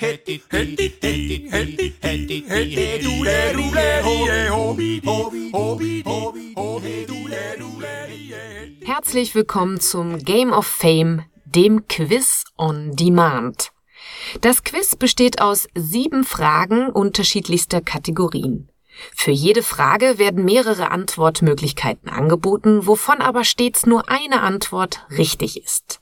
Herzlich willkommen zum Game of Fame, dem Quiz on Demand. Das Quiz besteht aus sieben Fragen unterschiedlichster Kategorien. Für jede Frage werden mehrere Antwortmöglichkeiten angeboten, wovon aber stets nur eine Antwort richtig ist.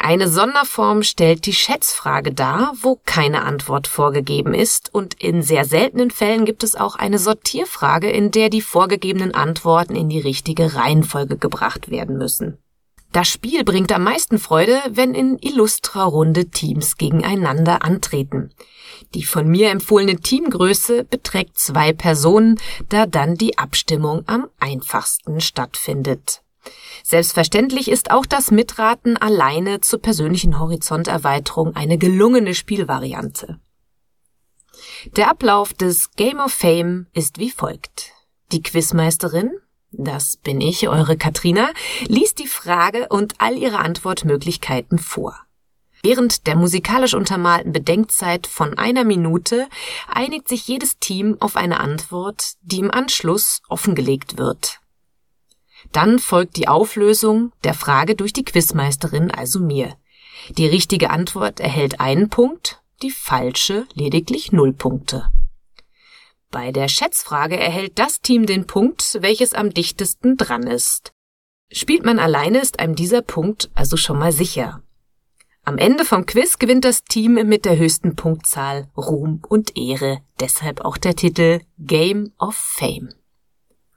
Eine Sonderform stellt die Schätzfrage dar, wo keine Antwort vorgegeben ist, und in sehr seltenen Fällen gibt es auch eine Sortierfrage, in der die vorgegebenen Antworten in die richtige Reihenfolge gebracht werden müssen. Das Spiel bringt am meisten Freude, wenn in illustrer Runde Teams gegeneinander antreten. Die von mir empfohlene Teamgröße beträgt zwei Personen, da dann die Abstimmung am einfachsten stattfindet. Selbstverständlich ist auch das Mitraten alleine zur persönlichen Horizonterweiterung eine gelungene Spielvariante. Der Ablauf des Game of Fame ist wie folgt. Die Quizmeisterin, das bin ich, eure Katrina, liest die Frage und all ihre Antwortmöglichkeiten vor. Während der musikalisch untermalten Bedenkzeit von einer Minute einigt sich jedes Team auf eine Antwort, die im Anschluss offengelegt wird. Dann folgt die Auflösung der Frage durch die Quizmeisterin, also mir. Die richtige Antwort erhält einen Punkt, die falsche lediglich null Punkte. Bei der Schätzfrage erhält das Team den Punkt, welches am dichtesten dran ist. Spielt man alleine, ist einem dieser Punkt also schon mal sicher. Am Ende vom Quiz gewinnt das Team mit der höchsten Punktzahl Ruhm und Ehre, deshalb auch der Titel Game of Fame.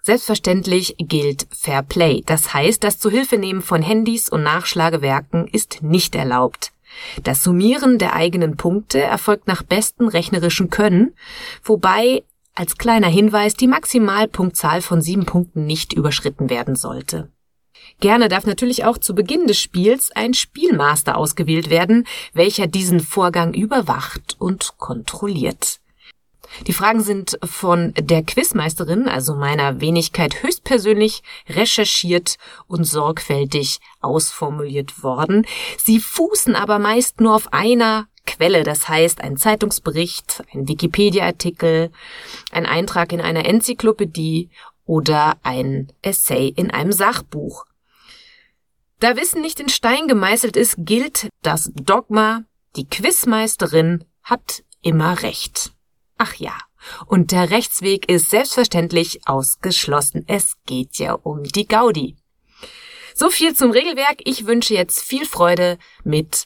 Selbstverständlich gilt Fair Play, das heißt, das Zuhilfenehmen von Handys und Nachschlagewerken ist nicht erlaubt. Das Summieren der eigenen Punkte erfolgt nach bestem rechnerischen Können, wobei als kleiner Hinweis die Maximalpunktzahl von sieben Punkten nicht überschritten werden sollte. Gerne darf natürlich auch zu Beginn des Spiels ein Spielmaster ausgewählt werden, welcher diesen Vorgang überwacht und kontrolliert. Die Fragen sind von der Quizmeisterin, also meiner Wenigkeit höchstpersönlich, recherchiert und sorgfältig ausformuliert worden. Sie fußen aber meist nur auf einer Quelle, das heißt ein Zeitungsbericht, ein Wikipedia-Artikel, ein Eintrag in einer Enzyklopädie oder ein Essay in einem Sachbuch. Da Wissen nicht in Stein gemeißelt ist, gilt das Dogma, die Quizmeisterin hat immer recht. Ach ja, und der Rechtsweg ist selbstverständlich ausgeschlossen. Es geht ja um die Gaudi. So viel zum Regelwerk. Ich wünsche jetzt viel Freude mit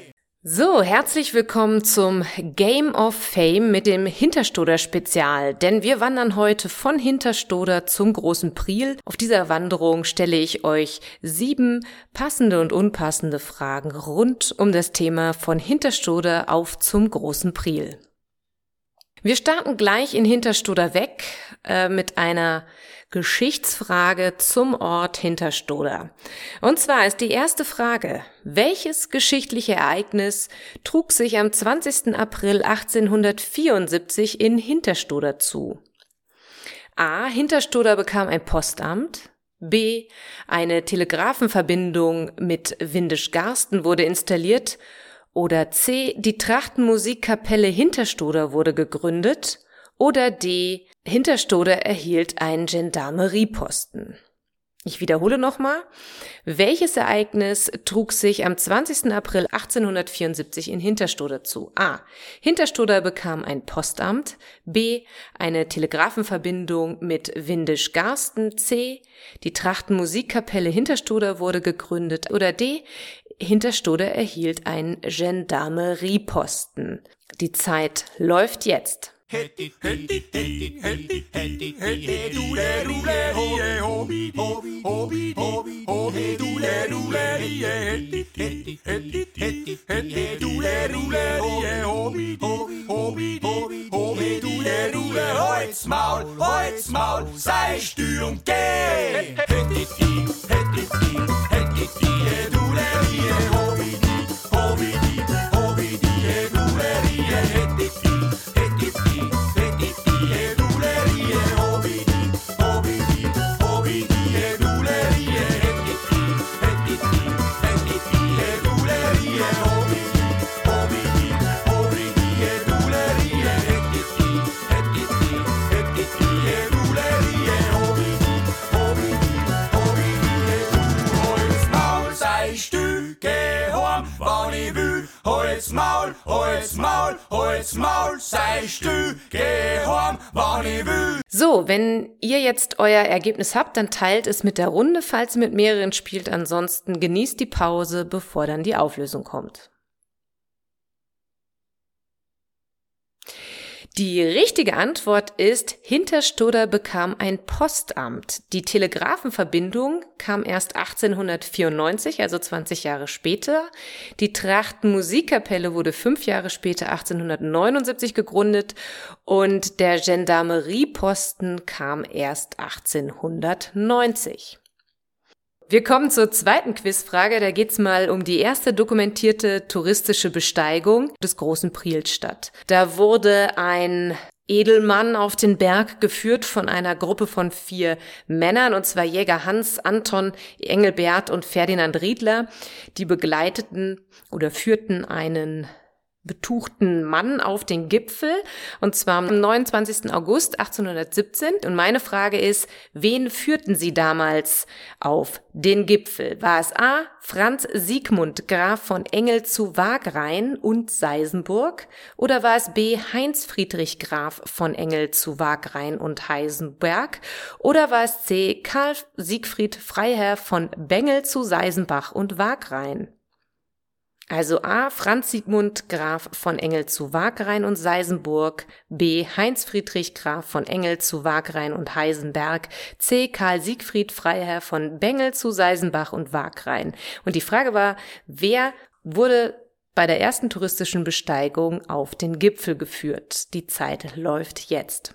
So, herzlich willkommen zum Game of Fame mit dem Hinterstoder Spezial, denn wir wandern heute von Hinterstoder zum großen Priel. Auf dieser Wanderung stelle ich euch sieben passende und unpassende Fragen rund um das Thema von Hinterstoder auf zum großen Priel. Wir starten gleich in Hinterstoder weg äh, mit einer Geschichtsfrage zum Ort Hinterstoder. Und zwar ist die erste Frage, welches geschichtliche Ereignis trug sich am 20. April 1874 in Hinterstoder zu? A. Hinterstoder bekam ein Postamt. B. Eine Telegrafenverbindung mit Windisch-Garsten wurde installiert. Oder C. Die Trachtenmusikkapelle Hinterstoder wurde gegründet. Oder D. Hinterstoder erhielt einen Gendarmerieposten. Ich wiederhole nochmal. Welches Ereignis trug sich am 20. April 1874 in Hinterstoder zu? A. Hinterstoder bekam ein Postamt. B. Eine Telegrafenverbindung mit Windisch-Garsten. C. Die Trachtenmusikkapelle Hinterstoder wurde gegründet. Oder D. Hinterstoder erhielt einen Gendarmerieposten. Die Zeit läuft jetzt. Hätti, hätti, hätti, hätti, hätti, hätti, dule, dule, ho, hobi, hobi, hobi, hobi, hobi, dule, dule, hätti, hätti, hätti, hätti, hätti, dule, dule, hobi, hobi, hobi, hobi, hobi, dule, dule, Holz, Maul, Holz, Maul, sei und geh. Hätti, hätti, wenn ihr jetzt euer Ergebnis habt, dann teilt es mit der Runde, falls ihr mit mehreren spielt. Ansonsten genießt die Pause, bevor dann die Auflösung kommt. Die richtige Antwort ist, Hinterstoder bekam ein Postamt. Die Telegrafenverbindung kam erst 1894, also 20 Jahre später. Die Trachten Musikkapelle wurde fünf Jahre später, 1879, gegründet und der Gendarmerieposten kam erst 1890. Wir kommen zur zweiten Quizfrage. Da geht's mal um die erste dokumentierte touristische Besteigung des großen Prielstadt. Da wurde ein Edelmann auf den Berg geführt von einer Gruppe von vier Männern, und zwar Jäger Hans, Anton, Engelbert und Ferdinand Riedler. Die begleiteten oder führten einen betuchten Mann auf den Gipfel, und zwar am 29. August 1817. Und meine Frage ist, wen führten Sie damals auf den Gipfel? War es A. Franz Siegmund, Graf von Engel zu Wagrain und Seisenburg? Oder war es B. Heinz Friedrich, Graf von Engel zu Wagrain und Heisenberg? Oder war es C. Karl Siegfried Freiherr von Bengel zu Seisenbach und Wagrain? Also A. Franz Siegmund Graf von Engel zu Wagrain und Seisenburg, B. Heinz Friedrich Graf von Engel zu Wagrain und Heisenberg, C. Karl Siegfried Freiherr von Bengel zu Seisenbach und Wagrain. Und die Frage war, wer wurde bei der ersten touristischen Besteigung auf den Gipfel geführt? Die Zeit läuft jetzt.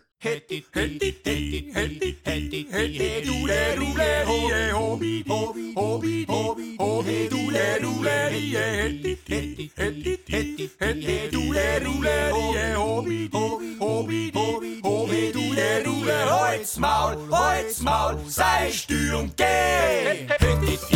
Hätti, hätti, hätti, hätti, hätti, hätti, dule, dule, hohe, hobi, hobi, hobi, hobi, hobi, dule, dule, hie, hätti, hätti, hätti, hätti, hätti, dule, dule, hie, hobi, hobi, hobi, hobi, hobi, dule, dule, Holz, Maul, Holz, Maul, sei Stürm, geh!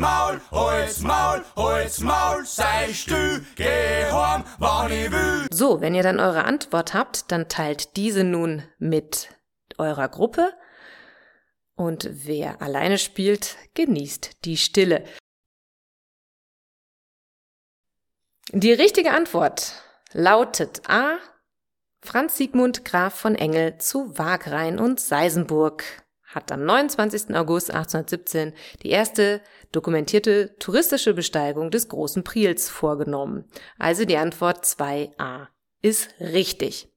Maul, Holz, Maul, Holz, Maul, sei still, geh heim, wann ich will. So, wenn ihr dann eure Antwort habt, dann teilt diese nun mit eurer Gruppe. Und wer alleine spielt, genießt die Stille. Die richtige Antwort lautet A. Franz Siegmund Graf von Engel zu Wagrain und Seisenburg hat am 29. August 1817 die erste dokumentierte touristische Besteigung des großen Priels vorgenommen. Also die Antwort 2a ist richtig.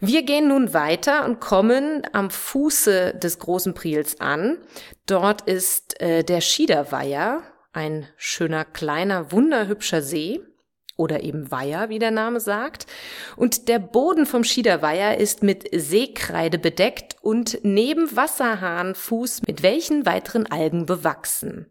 Wir gehen nun weiter und kommen am Fuße des großen Priels an. Dort ist äh, der Schiederweiher, ein schöner kleiner, wunderhübscher See oder eben Weiher, wie der Name sagt. Und der Boden vom Schiederweiher ist mit Seekreide bedeckt und neben Wasserhahnfuß mit welchen weiteren Algen bewachsen?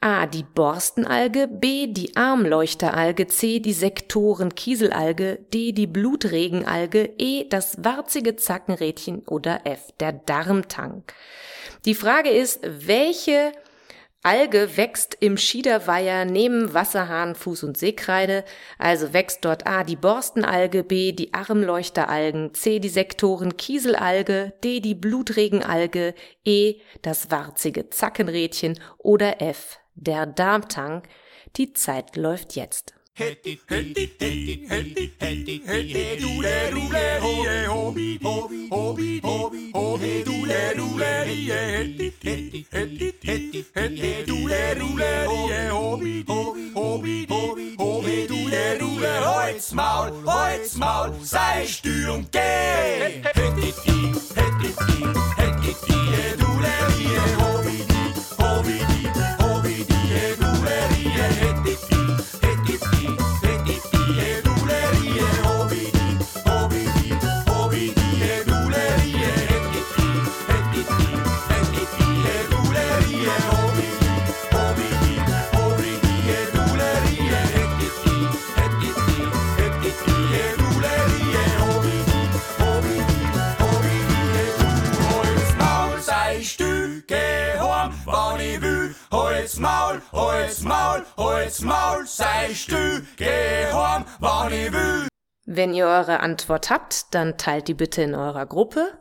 A. Die Borstenalge, B. Die Armleuchteralge, C. Die Sektoren-Kieselalge, D. Die Blutregenalge, E. Das warzige Zackenrädchen oder F. Der Darmtank. Die Frage ist, welche Alge wächst im Schiederweiher neben Wasserhahn, Fuß- und Seekreide, also wächst dort A die Borstenalge, B die Armleuchteralgen, C die Sektoren Kieselalge, D die Blutregenalge, E das warzige Zackenrädchen oder F der Darmtang. Die Zeit läuft jetzt. Hätti, hätti, dule, dule, hohe, hobi, hobi, hobi, hobi, hobi, hätti, hätti, hätti, hätti, hätti, dule, Holz Maul, Holz Maul, Holz Maul, sei still, geh heim, wann ich will. Wenn ihr eure Antwort habt, dann teilt die bitte in eurer Gruppe.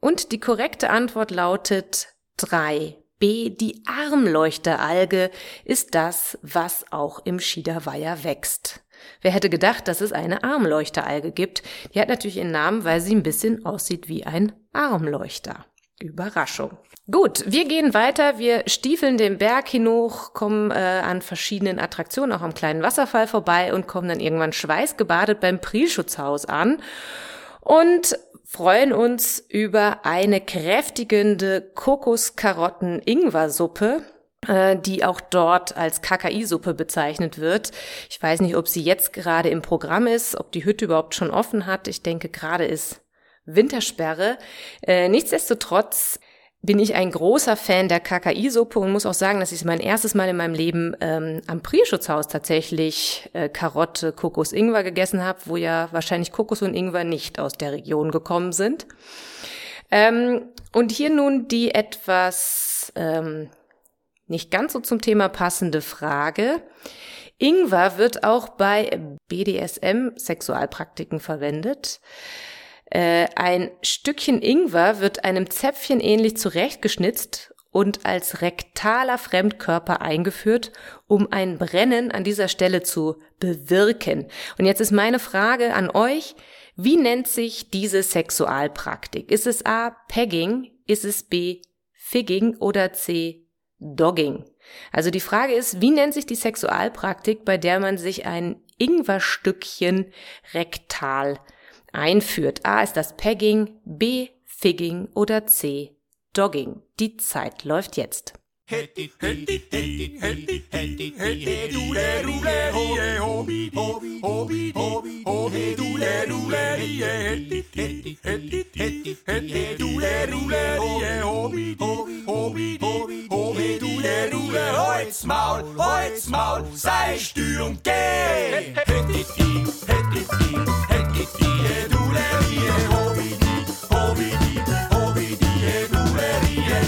Und die korrekte Antwort lautet 3. B. Die Armleuchteralge ist das, was auch im Schiederweiher wächst. Wer hätte gedacht, dass es eine Armleuchteralge gibt? Die hat natürlich ihren Namen, weil sie ein bisschen aussieht wie ein Armleuchter. Überraschung. Gut, wir gehen weiter. Wir stiefeln den Berg hinauf, kommen äh, an verschiedenen Attraktionen, auch am kleinen Wasserfall vorbei und kommen dann irgendwann schweißgebadet beim Prielschutzhaus an und freuen uns über eine kräftigende Kokoskarotten-Ingwer-Suppe äh, die auch dort als KKI-Suppe bezeichnet wird. Ich weiß nicht, ob sie jetzt gerade im Programm ist, ob die Hütte überhaupt schon offen hat. Ich denke, gerade ist Wintersperre. Äh, nichtsdestotrotz bin ich ein großer Fan der KKI-Suppe und muss auch sagen, dass ich mein erstes Mal in meinem Leben ähm, am Prierschutzhaus tatsächlich äh, Karotte, Kokos, Ingwer gegessen habe, wo ja wahrscheinlich Kokos und Ingwer nicht aus der Region gekommen sind. Ähm, und hier nun die etwas ähm, nicht ganz so zum Thema passende Frage. Ingwer wird auch bei BDSM-Sexualpraktiken verwendet. Äh, ein Stückchen Ingwer wird einem Zäpfchen ähnlich zurechtgeschnitzt und als rektaler Fremdkörper eingeführt, um ein Brennen an dieser Stelle zu bewirken. Und jetzt ist meine Frage an euch, wie nennt sich diese Sexualpraktik? Ist es A, Pegging? Ist es B, Figging oder C, Dogging. Also die Frage ist, wie nennt sich die Sexualpraktik, bei der man sich ein Ingwerstückchen rektal einführt? A ist das Pegging, B Figging oder C Dogging. Die Zeit läuft jetzt. Holzmaul, Holzmaul, sei und geh. tie doure vie hobidi hobidi hobidi eduere vie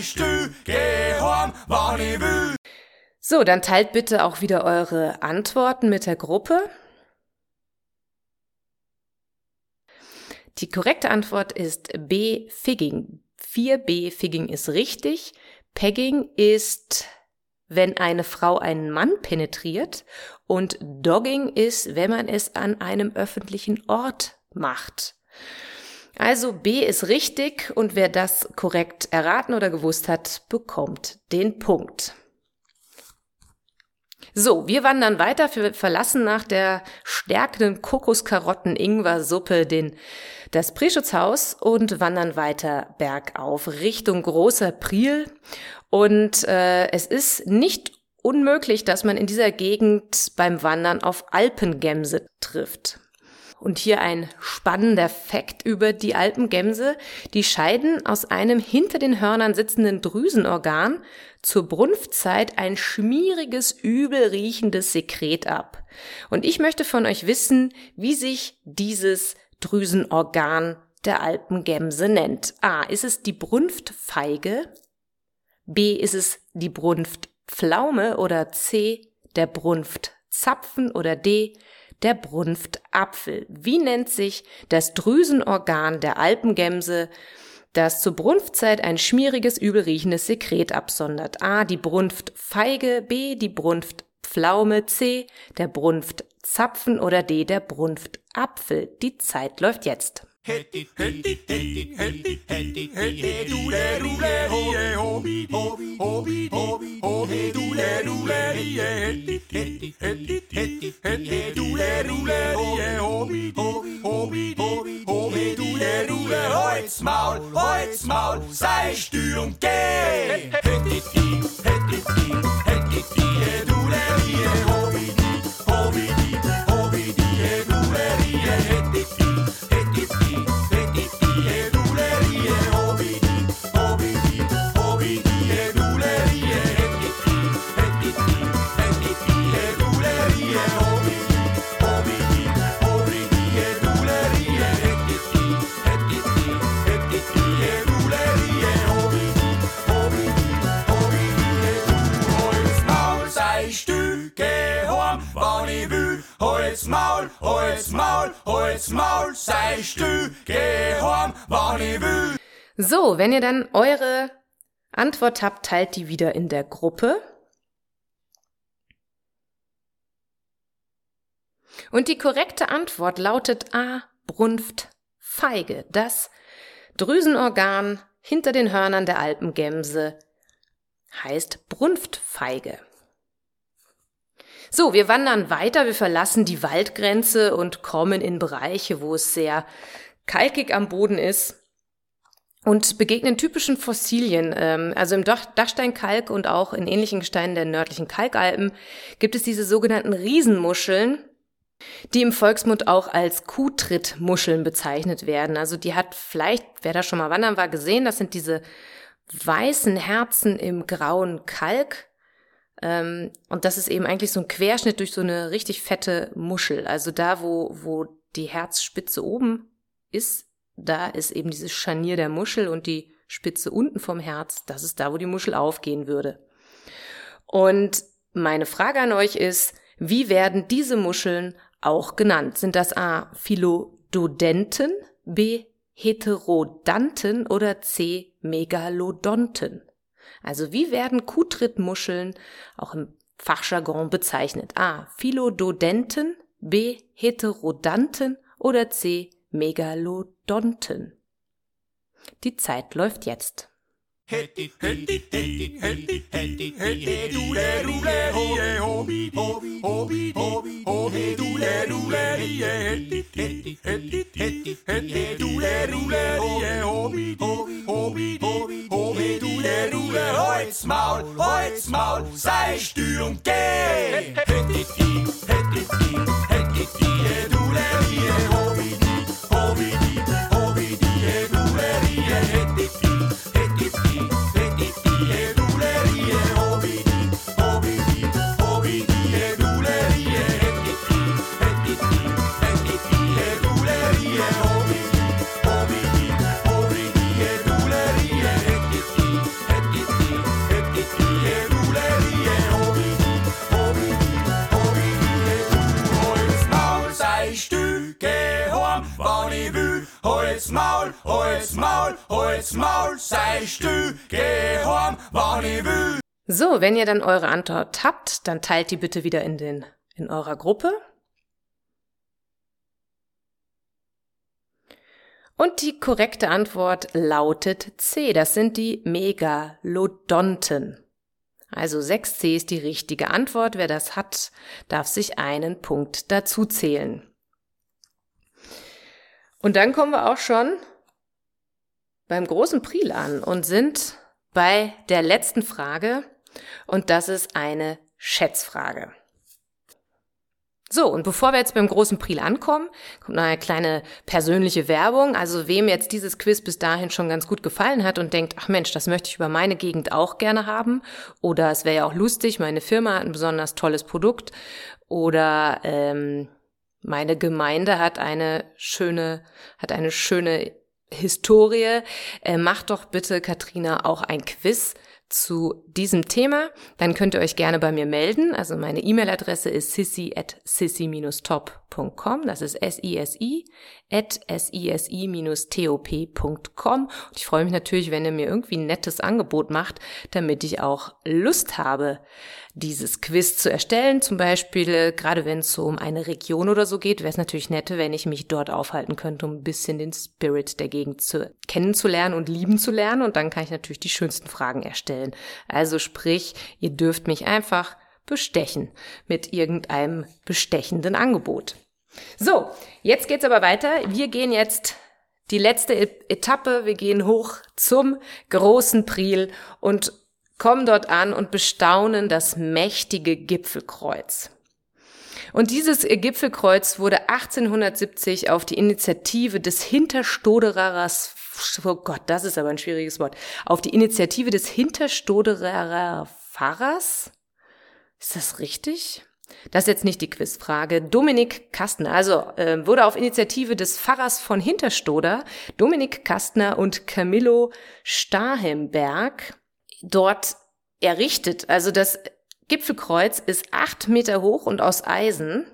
Ich. So, dann teilt bitte auch wieder eure Antworten mit der Gruppe. Die korrekte Antwort ist B, Figging. 4b, Figging ist richtig. Pegging ist, wenn eine Frau einen Mann penetriert. Und Dogging ist, wenn man es an einem öffentlichen Ort macht. Also B ist richtig und wer das korrekt erraten oder gewusst hat, bekommt den Punkt. So, wir wandern weiter. Wir verlassen nach der stärkenden Kokoskarotten-Ingwer-Suppe den, das Preschutzhaus und wandern weiter bergauf Richtung Großer Priel. Und äh, es ist nicht unmöglich, dass man in dieser Gegend beim Wandern auf Alpengämse trifft. Und hier ein spannender Fakt über die Alpengämse. Die scheiden aus einem hinter den Hörnern sitzenden Drüsenorgan zur Brunftzeit ein schmieriges, übel riechendes Sekret ab. Und ich möchte von euch wissen, wie sich dieses Drüsenorgan der Alpengämse nennt. A. Ist es die Brunftfeige? B. Ist es die Brunftpflaume oder C. Der Brunftzapfen oder D der Brunftapfel. Wie nennt sich das Drüsenorgan der Alpengämse, das zur Brunftzeit ein schmieriges, übelriechendes Sekret absondert? A. Die Brunftfeige, B. Die Brunftpflaume, C. Der Brunftzapfen oder D. Der Brunftapfel. Die Zeit läuft jetzt. Hätti, hätti, hätti, hätti, hätti, hätti, du le, du le, ho, hobi, hobi, hobi, hobi, hobi, du le, Holzmaul, Holzmaul. Maul, sei Stürm, geh. So, wenn ihr dann eure Antwort habt, teilt die wieder in der Gruppe. Und die korrekte Antwort lautet A. Brunft Feige, das Drüsenorgan hinter den Hörnern der Alpengemse heißt Brunftfeige. So, wir wandern weiter, wir verlassen die Waldgrenze und kommen in Bereiche, wo es sehr kalkig am Boden ist und begegnen typischen Fossilien. Ähm, Also im Dach- Dachsteinkalk und auch in ähnlichen Gesteinen der nördlichen Kalkalpen gibt es diese sogenannten Riesenmuscheln, die im Volksmund auch als Kuhtrittmuscheln bezeichnet werden. Also die hat vielleicht, wer da schon mal wandern war, gesehen, das sind diese weißen Herzen im grauen Kalk. Ähm, und das ist eben eigentlich so ein Querschnitt durch so eine richtig fette Muschel. Also da, wo, wo die Herzspitze oben ist, da ist eben dieses Scharnier der Muschel und die Spitze unten vom Herz, das ist da, wo die Muschel aufgehen würde. Und meine Frage an euch ist, wie werden diese Muscheln auch genannt? Sind das A. Philododenten, B. Heterodanten oder C. Megalodonten? Also wie werden Kuhtrittmuscheln auch im Fachjargon bezeichnet? A. Philododenten, B. Heterodanten oder C. Megalodonten? Die Zeit läuft jetzt. Hättet i, hättet i, hättet Sei Stücke Horn, wann ich will. So, wenn ihr dann eure Antwort habt, dann teilt die bitte wieder in den, in eurer Gruppe. Und die korrekte Antwort lautet C. Das sind die Megalodonten. Also 6C ist die richtige Antwort. Wer das hat, darf sich einen Punkt dazu zählen. Und dann kommen wir auch schon beim großen Priel an und sind bei der letzten Frage. Und das ist eine Schätzfrage. So, und bevor wir jetzt beim großen Priel ankommen, kommt noch eine kleine persönliche Werbung. Also wem jetzt dieses Quiz bis dahin schon ganz gut gefallen hat und denkt, ach Mensch, das möchte ich über meine Gegend auch gerne haben. Oder es wäre ja auch lustig, meine Firma hat ein besonders tolles Produkt. Oder ähm, meine Gemeinde hat eine schöne, hat eine schöne Historie. Äh, macht doch bitte, Katrina, auch ein Quiz zu diesem Thema, dann könnt ihr euch gerne bei mir melden. Also meine E-Mail-Adresse ist sissy at sissy-top.com. Das ist S-I-S-I at sisi-top.com. Und ich freue mich natürlich, wenn ihr mir irgendwie ein nettes Angebot macht, damit ich auch Lust habe, dieses Quiz zu erstellen. Zum Beispiel, äh, gerade wenn es so um eine Region oder so geht, wäre es natürlich nett, wenn ich mich dort aufhalten könnte, um ein bisschen den Spirit der Gegend zu, kennenzulernen und lieben zu lernen. Und dann kann ich natürlich die schönsten Fragen erstellen. Also sprich, ihr dürft mich einfach bestechen mit irgendeinem bestechenden Angebot. So, jetzt geht's aber weiter. Wir gehen jetzt die letzte Etappe. Wir gehen hoch zum großen Priel und kommen dort an und bestaunen das mächtige Gipfelkreuz. Und dieses Gipfelkreuz wurde 1870 auf die Initiative des Hinterstoderers, oh Gott, das ist aber ein schwieriges Wort, auf die Initiative des Hinterstoderer Pfarrers, ist das richtig? Das ist jetzt nicht die Quizfrage. Dominik Kastner, also äh, wurde auf Initiative des Pfarrers von Hinterstoder, Dominik Kastner und Camillo Stahemberg dort errichtet. Also das Gipfelkreuz ist acht Meter hoch und aus Eisen.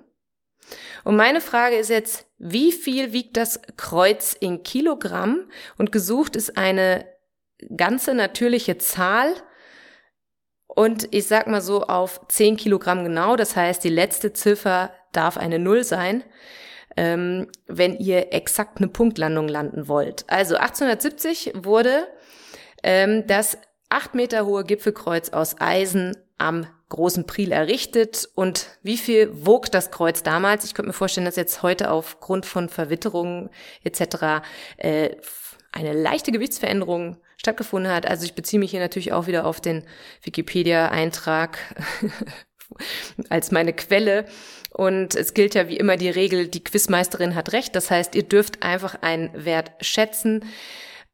Und meine Frage ist jetzt, wie viel wiegt das Kreuz in Kilogramm? Und gesucht ist eine ganze natürliche Zahl. Und ich sag mal so auf zehn Kilogramm genau. Das heißt, die letzte Ziffer darf eine Null sein, ähm, wenn ihr exakt eine Punktlandung landen wollt. Also 1870 wurde ähm, das acht Meter hohe Gipfelkreuz aus Eisen am großen Priel errichtet. Und wie viel wog das Kreuz damals? Ich könnte mir vorstellen, dass jetzt heute aufgrund von Verwitterungen etc. Äh, eine leichte Gewichtsveränderung stattgefunden hat. Also ich beziehe mich hier natürlich auch wieder auf den Wikipedia-Eintrag als meine Quelle. Und es gilt ja wie immer die Regel, die Quizmeisterin hat recht. Das heißt, ihr dürft einfach einen Wert schätzen.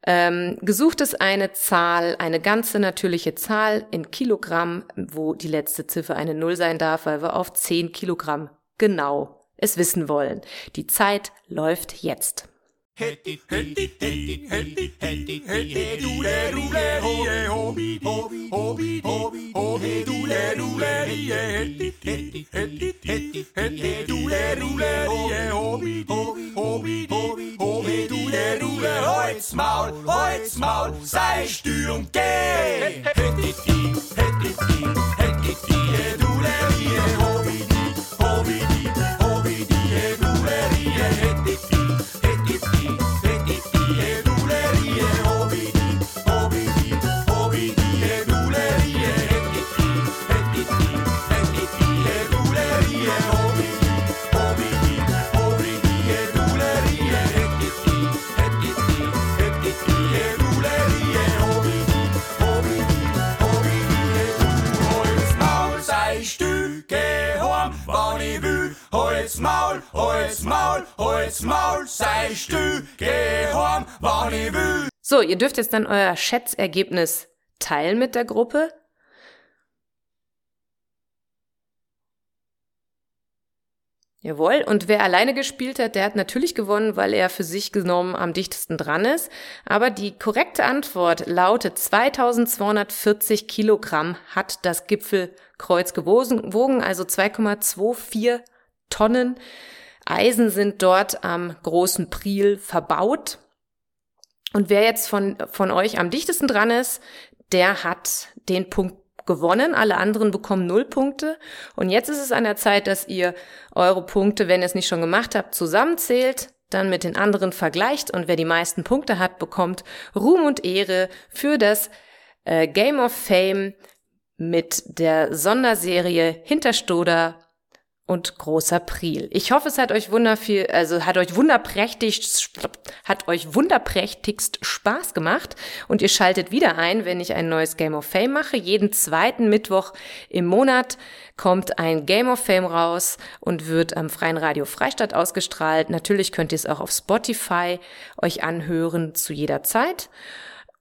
Ähm, gesucht ist eine Zahl, eine ganze natürliche Zahl in Kilogramm, wo die letzte Ziffer eine Null sein darf, weil wir auf 10 Kilogramm genau es wissen wollen. Die Zeit läuft jetzt. Holz, Maul, Holz, Maul, sei stür und geh. Hättet ihr, hättet ihr, hättet ihr, du Lerie, Hobby, Hobby, Hobby, du Lerie, hättet ihr, hättet Holz, Maul, Holz, Maul, Holz, Maul, sei stü, geh horn, wann ich will. So, ihr dürft jetzt dann euer Schätzergebnis teilen mit der Gruppe. Jawohl, und wer alleine gespielt hat, der hat natürlich gewonnen, weil er für sich genommen am dichtesten dran ist. Aber die korrekte Antwort lautet 2240 Kilogramm hat das Gipfelkreuz gewogen, also 2,24 Tonnen. Eisen sind dort am großen Priel verbaut. Und wer jetzt von, von euch am dichtesten dran ist, der hat den Punkt gewonnen. Alle anderen bekommen null Punkte. Und jetzt ist es an der Zeit, dass ihr eure Punkte, wenn ihr es nicht schon gemacht habt, zusammenzählt, dann mit den anderen vergleicht und wer die meisten Punkte hat, bekommt Ruhm und Ehre für das äh, Game of Fame mit der Sonderserie Hinterstoder und großer Priel. Ich hoffe, es hat euch wunderviel, also hat euch wunderprächtig, hat euch wunderprächtigst Spaß gemacht und ihr schaltet wieder ein, wenn ich ein neues Game of Fame mache. Jeden zweiten Mittwoch im Monat kommt ein Game of Fame raus und wird am Freien Radio Freistadt ausgestrahlt. Natürlich könnt ihr es auch auf Spotify euch anhören zu jeder Zeit.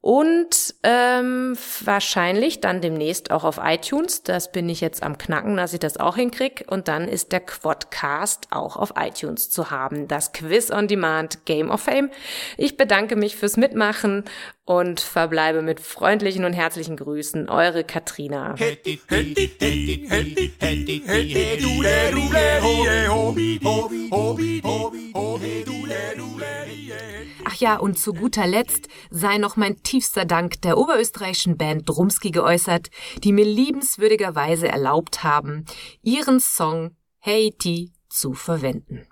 Und ähm, wahrscheinlich dann demnächst auch auf iTunes. Das bin ich jetzt am Knacken, dass ich das auch hinkrieg. Und dann ist der Quadcast auch auf iTunes zu haben. Das Quiz on Demand Game of Fame. Ich bedanke mich fürs Mitmachen und verbleibe mit freundlichen und herzlichen Grüßen. Eure Katrina. Ja, und zu guter Letzt sei noch mein tiefster Dank der oberösterreichischen Band Drumski geäußert, die mir liebenswürdigerweise erlaubt haben, ihren Song Haiti zu verwenden.